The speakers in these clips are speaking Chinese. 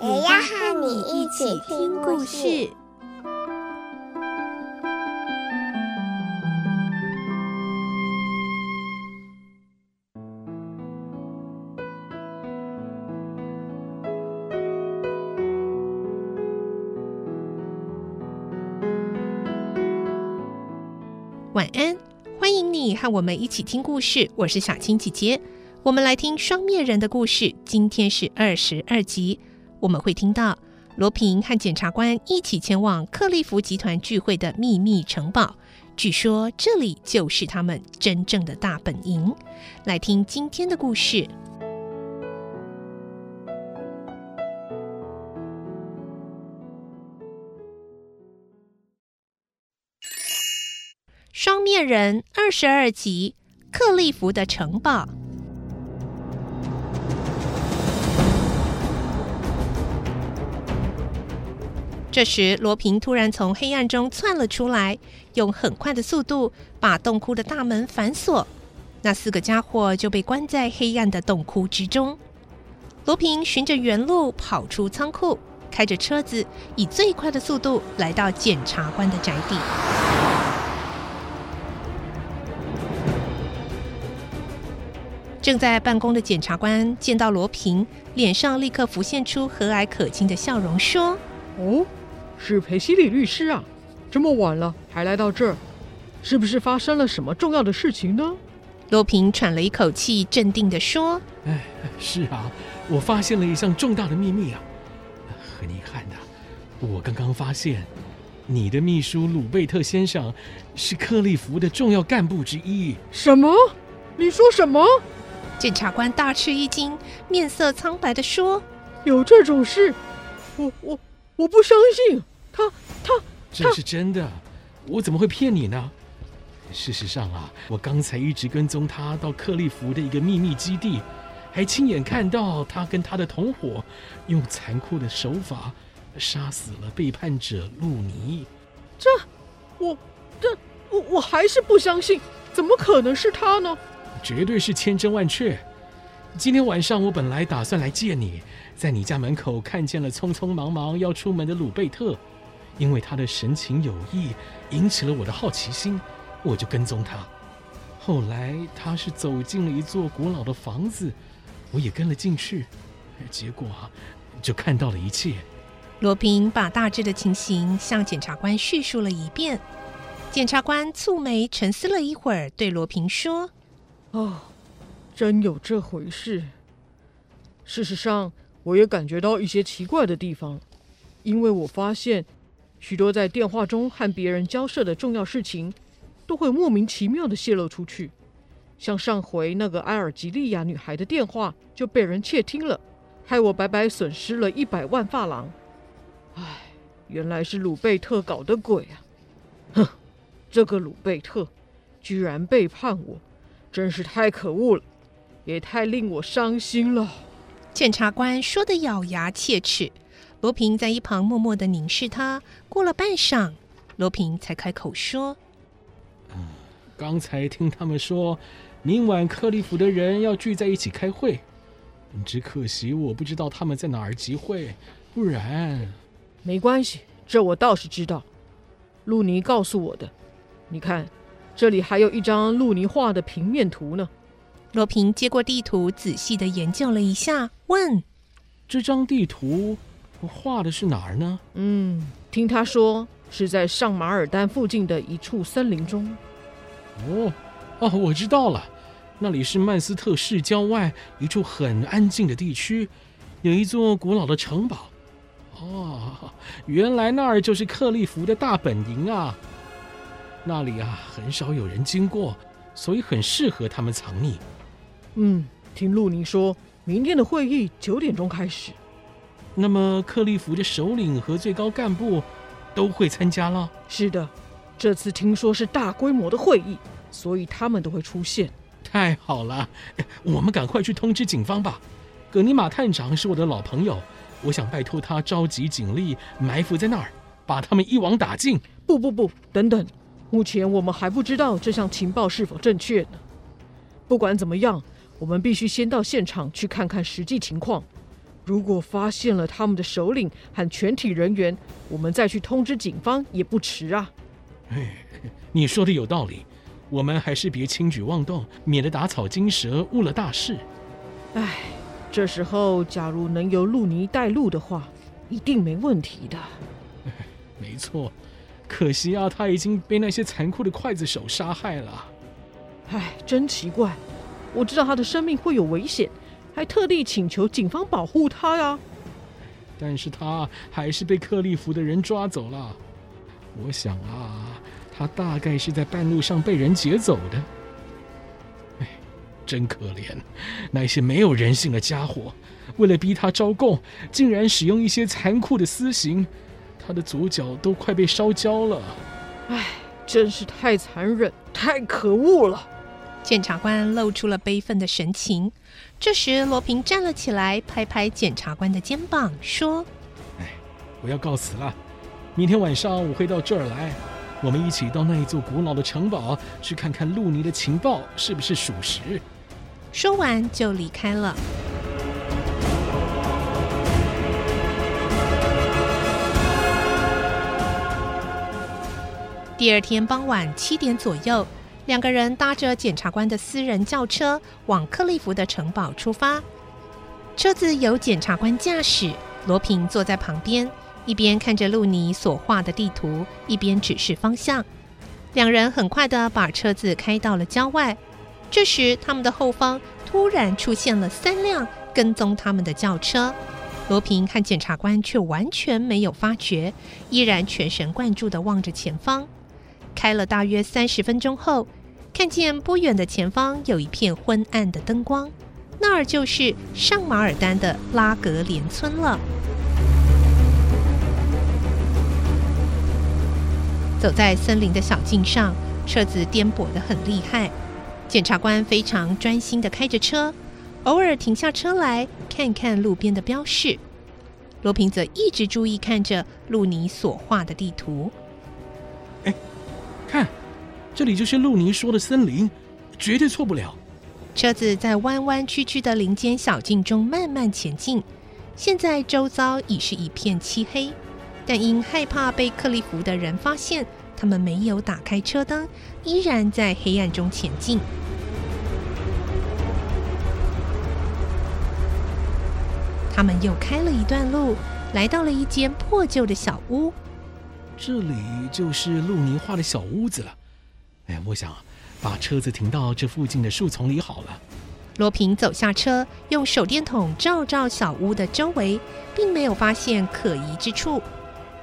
也要和你一起听故事。晚安，欢迎你和我们一起听故事。我是小青姐姐，我们来听双面人的故事。今天是二十二集，我们会听到罗平和检察官一起前往克利夫集团聚会的秘密城堡，据说这里就是他们真正的大本营。来听今天的故事。双面人二十二集，克利夫的城堡。这时，罗平突然从黑暗中窜了出来，用很快的速度把洞窟的大门反锁。那四个家伙就被关在黑暗的洞窟之中。罗平循着原路跑出仓库，开着车子以最快的速度来到检察官的宅邸。正在办公的检察官见到罗平，脸上立刻浮现出和蔼可亲的笑容，说：“哦，是裴西里律师啊，这么晚了还来到这儿，是不是发生了什么重要的事情呢？”罗平喘了一口气，镇定地说：“哎，是啊，我发现了一项重大的秘密啊！很遗憾的，我刚刚发现，你的秘书鲁贝特先生是克利夫的重要干部之一。”什么？你说什么？检察官大吃一惊，面色苍白地说：“有这种事？我我我不相信！他他这是真的，我怎么会骗你呢？事实上啊，我刚才一直跟踪他到克利夫的一个秘密基地，还亲眼看到他跟他的同伙用残酷的手法杀死了背叛者路尼。这，我这我我还是不相信，怎么可能是他呢？”绝对是千真万确。今天晚上我本来打算来见你，在你家门口看见了匆匆忙忙要出门的鲁贝特，因为他的神情有异，引起了我的好奇心，我就跟踪他。后来他是走进了一座古老的房子，我也跟了进去，结果就看到了一切。罗平把大致的情形向检察官叙述了一遍。检察官蹙眉沉思了一会儿，对罗平说。哦，真有这回事。事实上，我也感觉到一些奇怪的地方，因为我发现许多在电话中和别人交涉的重要事情，都会莫名其妙的泄露出去。像上回那个埃尔吉利亚女孩的电话就被人窃听了，害我白白损失了一百万发廊。唉，原来是鲁贝特搞的鬼啊！哼，这个鲁贝特居然背叛我。真是太可恶了，也太令我伤心了。检察官说的咬牙切齿，罗平在一旁默默的凝视他。过了半晌，罗平才开口说：“嗯，刚才听他们说，明晚克利夫的人要聚在一起开会，只可惜我不知道他们在哪儿集会，不然……没关系，这我倒是知道，路尼告诉我的。你看。”这里还有一张路尼画的平面图呢。罗平接过地图，仔细的研究了一下，问：“这张地图画的是哪儿呢？”“嗯，听他说是在上马尔丹附近的一处森林中。”“哦，哦，我知道了，那里是曼斯特市郊外一处很安静的地区，有一座古老的城堡。哦，原来那儿就是克利夫的大本营啊。”那里啊，很少有人经过，所以很适合他们藏匿。嗯，听陆宁说，明天的会议九点钟开始。那么克利夫的首领和最高干部都会参加了？是的，这次听说是大规模的会议，所以他们都会出现。太好了，我们赶快去通知警方吧。葛尼玛探长是我的老朋友，我想拜托他召集警力埋伏在那儿，把他们一网打尽。不不不，等等，目前我们还不知道这项情报是否正确呢。不管怎么样，我们必须先到现场去看看实际情况。如果发现了他们的首领和全体人员，我们再去通知警方也不迟啊。哎，你说的有道理。我们还是别轻举妄动，免得打草惊蛇，误了大事。唉，这时候假如能由路尼带路的话，一定没问题的。没错，可惜啊，他已经被那些残酷的刽子手杀害了。唉，真奇怪，我知道他的生命会有危险，还特地请求警方保护他呀。但是他还是被克利夫的人抓走了。我想啊。他大概是在半路上被人劫走的。哎，真可怜，那些没有人性的家伙，为了逼他招供，竟然使用一些残酷的私刑，他的左脚都快被烧焦了。哎，真是太残忍，太可恶了。检察官露出了悲愤的神情。这时，罗平站了起来，拍拍检察官的肩膀，说：“哎，我要告辞了。明天晚上我会到这儿来。”我们一起到那一座古老的城堡去看看路尼的情报是不是属实。说完就离开了。第二天傍晚七点左右，两个人搭着检察官的私人轿车往克利夫的城堡出发。车子由检察官驾驶，罗平坐在旁边。一边看着路尼所画的地图，一边指示方向。两人很快的把车子开到了郊外。这时，他们的后方突然出现了三辆跟踪他们的轿车。罗平和检察官却完全没有发觉，依然全神贯注地望着前方。开了大约三十分钟后，看见不远的前方有一片昏暗的灯光，那儿就是上马尔丹的拉格连村了。走在森林的小径上，车子颠簸的很厉害。检察官非常专心的开着车，偶尔停下车来看看路边的标示。罗平则一直注意看着路尼所画的地图。哎，看，这里就是路尼说的森林，绝对错不了。车子在弯弯曲曲的林间小径中慢慢前进，现在周遭已是一片漆黑。但因害怕被克利夫的人发现，他们没有打开车灯，依然在黑暗中前进。他们又开了一段路，来到了一间破旧的小屋。这里就是路尼画的小屋子了。哎，我想把车子停到这附近的树丛里好了。罗平走下车，用手电筒照照小屋的周围，并没有发现可疑之处。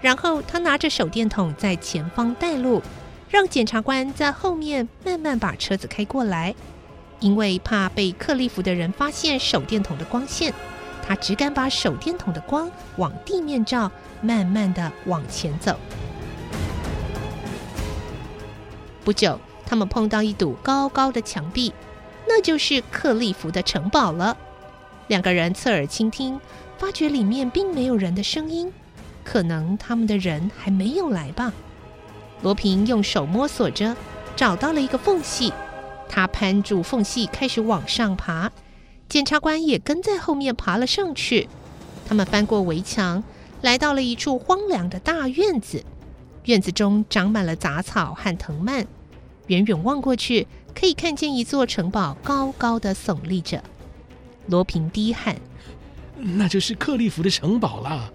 然后他拿着手电筒在前方带路，让检察官在后面慢慢把车子开过来。因为怕被克利夫的人发现手电筒的光线，他只敢把手电筒的光往地面照，慢慢的往前走。不久，他们碰到一堵高高的墙壁，那就是克利夫的城堡了。两个人侧耳倾听，发觉里面并没有人的声音。可能他们的人还没有来吧。罗平用手摸索着，找到了一个缝隙，他攀住缝隙开始往上爬。检察官也跟在后面爬了上去。他们翻过围墙，来到了一处荒凉的大院子。院子中长满了杂草和藤蔓，远远望过去，可以看见一座城堡高高的耸立着。罗平低喊：“那就是克利夫的城堡了。”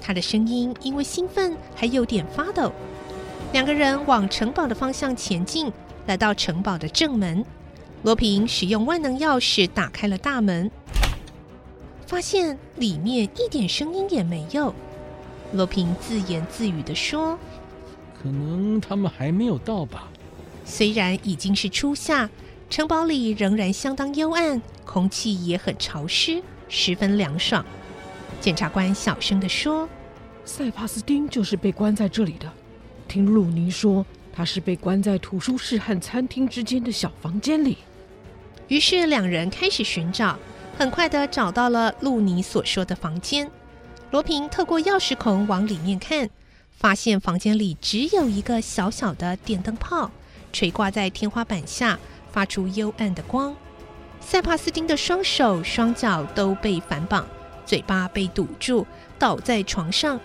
他的声音因为兴奋还有点发抖。两个人往城堡的方向前进，来到城堡的正门。罗平使用万能钥匙打开了大门，发现里面一点声音也没有。罗平自言自语地说：“可能他们还没有到吧。”虽然已经是初夏，城堡里仍然相当幽暗，空气也很潮湿，十分凉爽。检察官小声地说：“塞帕斯丁就是被关在这里的。听鲁尼说，他是被关在图书室和餐厅之间的小房间里。”于是两人开始寻找，很快地找到了露尼所说的房间。罗平透过钥匙孔往里面看，发现房间里只有一个小小的电灯泡，垂挂在天花板下，发出幽暗的光。塞帕斯丁的双手双脚都被反绑，嘴巴被堵住，倒在床上。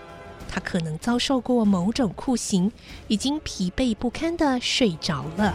他可能遭受过某种酷刑，已经疲惫不堪地睡着了。